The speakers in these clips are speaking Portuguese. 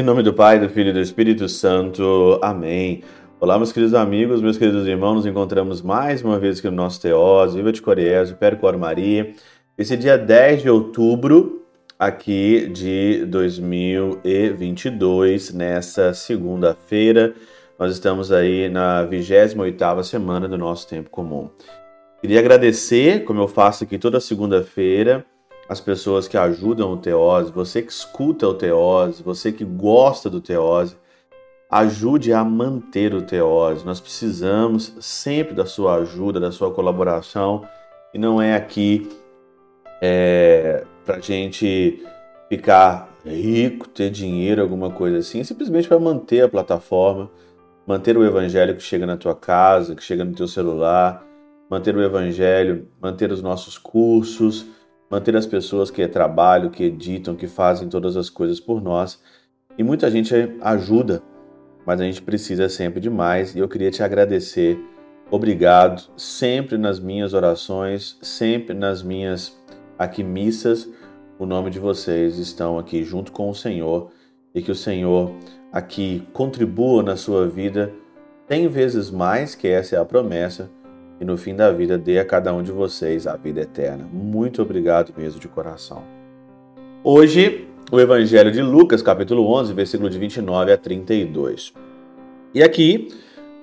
Em nome do Pai, do Filho e do Espírito Santo. Amém. Olá, meus queridos amigos, meus queridos irmãos, nos encontramos mais uma vez aqui no nosso Teós, Viva de Coriésio, Percor Maria. Esse dia 10 de outubro, aqui de 2022, nessa segunda-feira, nós estamos aí na 28ª semana do nosso tempo comum. Queria agradecer, como eu faço aqui toda segunda-feira, as pessoas que ajudam o Teose, você que escuta o Teose, você que gosta do Teose, ajude a manter o Teose. Nós precisamos sempre da sua ajuda, da sua colaboração, e não é aqui é, para gente ficar rico, ter dinheiro, alguma coisa assim, simplesmente para manter a plataforma, manter o evangelho que chega na tua casa, que chega no teu celular, manter o evangelho, manter os nossos cursos manter as pessoas que trabalham, que editam, que fazem todas as coisas por nós. E muita gente ajuda, mas a gente precisa sempre de mais. E eu queria te agradecer. Obrigado, sempre nas minhas orações, sempre nas minhas aqui missas. O nome de vocês estão aqui junto com o Senhor e que o Senhor aqui contribua na sua vida 100 vezes mais, que essa é a promessa e no fim da vida dê a cada um de vocês a vida eterna. Muito obrigado mesmo de coração. Hoje, o Evangelho de Lucas, capítulo 11, versículo de 29 a 32. E aqui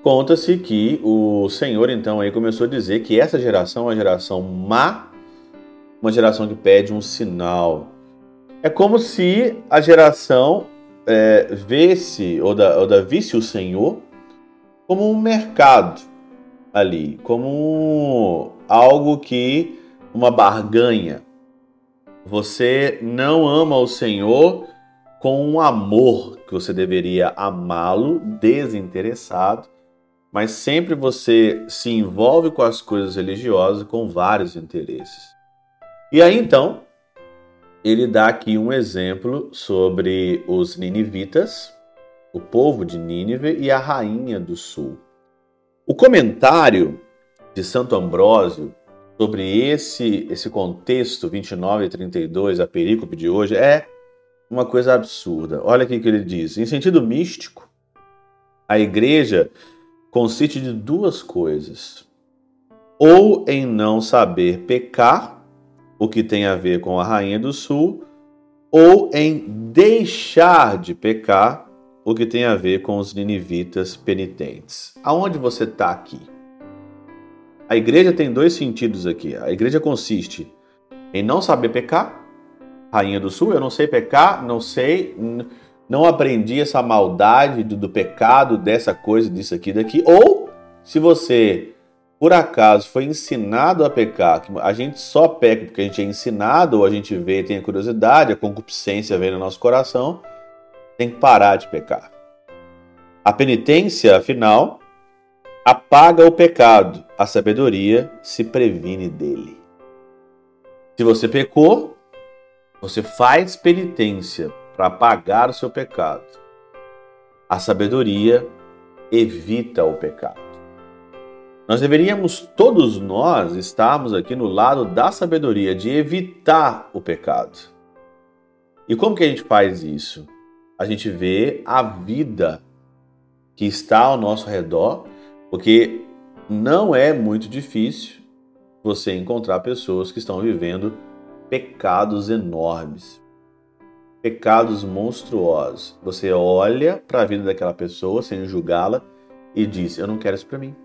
conta-se que o Senhor então aí começou a dizer que essa geração é uma geração má, uma geração que pede um sinal. É como se a geração é, ou da, ou da visse o Senhor como um mercado ali, como algo que uma barganha. Você não ama o Senhor com um amor que você deveria amá-lo desinteressado, mas sempre você se envolve com as coisas religiosas com vários interesses. E aí então, ele dá aqui um exemplo sobre os ninivitas, o povo de Nínive e a rainha do sul. O comentário de Santo Ambrósio sobre esse, esse contexto 29 e 32, a perícope de hoje, é uma coisa absurda. Olha aqui que ele diz. Em sentido místico, a igreja consiste de duas coisas. Ou em não saber pecar, o que tem a ver com a Rainha do Sul, ou em deixar de pecar, o que tem a ver com os ninivitas penitentes. Aonde você está aqui? A igreja tem dois sentidos aqui. A igreja consiste em não saber pecar. Rainha do Sul, eu não sei pecar, não sei, não aprendi essa maldade do, do pecado, dessa coisa, disso aqui, daqui. Ou, se você por acaso foi ensinado a pecar, que a gente só peca porque a gente é ensinado, ou a gente vê, tem a curiosidade, a concupiscência vem no nosso coração, tem que parar de pecar. A penitência, afinal, apaga o pecado, a sabedoria se previne dele. Se você pecou, você faz penitência para apagar o seu pecado. A sabedoria evita o pecado. Nós deveríamos, todos nós, estarmos aqui no lado da sabedoria, de evitar o pecado. E como que a gente faz isso? A gente vê a vida que está ao nosso redor, porque não é muito difícil você encontrar pessoas que estão vivendo pecados enormes, pecados monstruosos. Você olha para a vida daquela pessoa sem julgá-la e diz: Eu não quero isso para mim.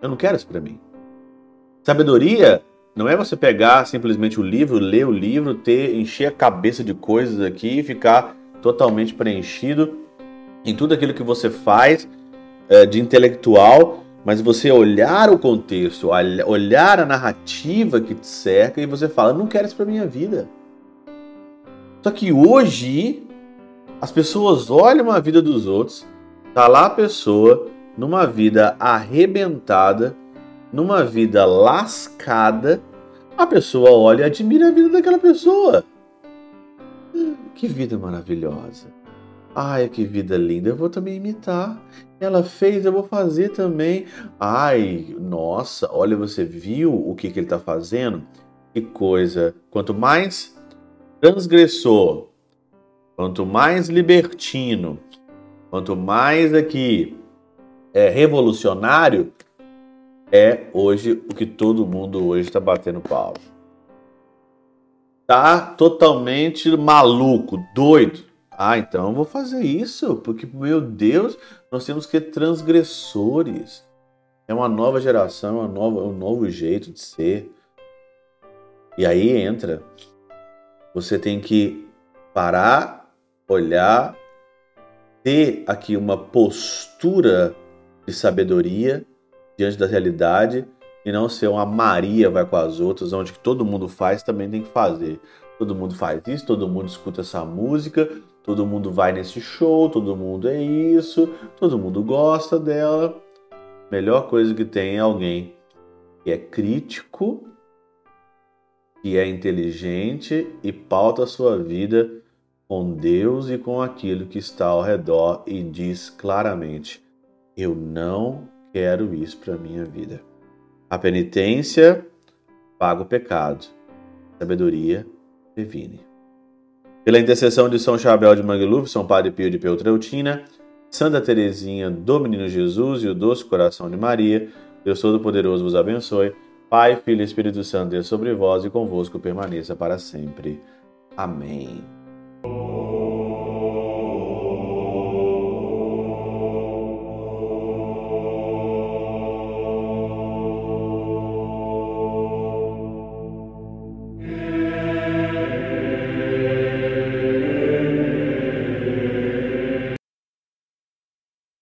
Eu não quero isso para mim. Sabedoria não é você pegar simplesmente o livro, ler o livro, ter encher a cabeça de coisas aqui e ficar totalmente preenchido em tudo aquilo que você faz é, de intelectual, mas você olhar o contexto, olhar a narrativa que te cerca e você fala: não quero isso para minha vida. Só que hoje as pessoas olham a vida dos outros, tá lá a pessoa numa vida arrebentada, numa vida lascada, a pessoa olha e admira a vida daquela pessoa. Que vida maravilhosa. Ai, que vida linda. Eu vou também imitar. Ela fez, eu vou fazer também. Ai, nossa, olha, você viu o que, que ele está fazendo? Que coisa. Quanto mais transgressor, quanto mais libertino, quanto mais aqui é revolucionário, é hoje o que todo mundo hoje está batendo pau. Tá totalmente maluco, doido. Ah, então eu vou fazer isso, porque, meu Deus, nós temos que ser transgressores. É uma nova geração, é uma nova, um novo jeito de ser. E aí entra. Você tem que parar, olhar, ter aqui uma postura de sabedoria diante da realidade e não ser uma Maria vai com as outras, onde todo mundo faz, também tem que fazer. Todo mundo faz isso, todo mundo escuta essa música, todo mundo vai nesse show, todo mundo é isso, todo mundo gosta dela. Melhor coisa que tem é alguém que é crítico, que é inteligente e pauta a sua vida com Deus e com aquilo que está ao redor e diz claramente: Eu não quero isso para minha vida. A penitência paga o pecado. A sabedoria previne. Pela intercessão de São Chabel de Mangluf, São Padre Pio de Peltrautina, Santa Teresinha do Menino Jesus e o Doce Coração de Maria, Deus Todo-Poderoso vos abençoe. Pai, Filho e Espírito Santo, Deus sobre vós e convosco permaneça para sempre. Amém.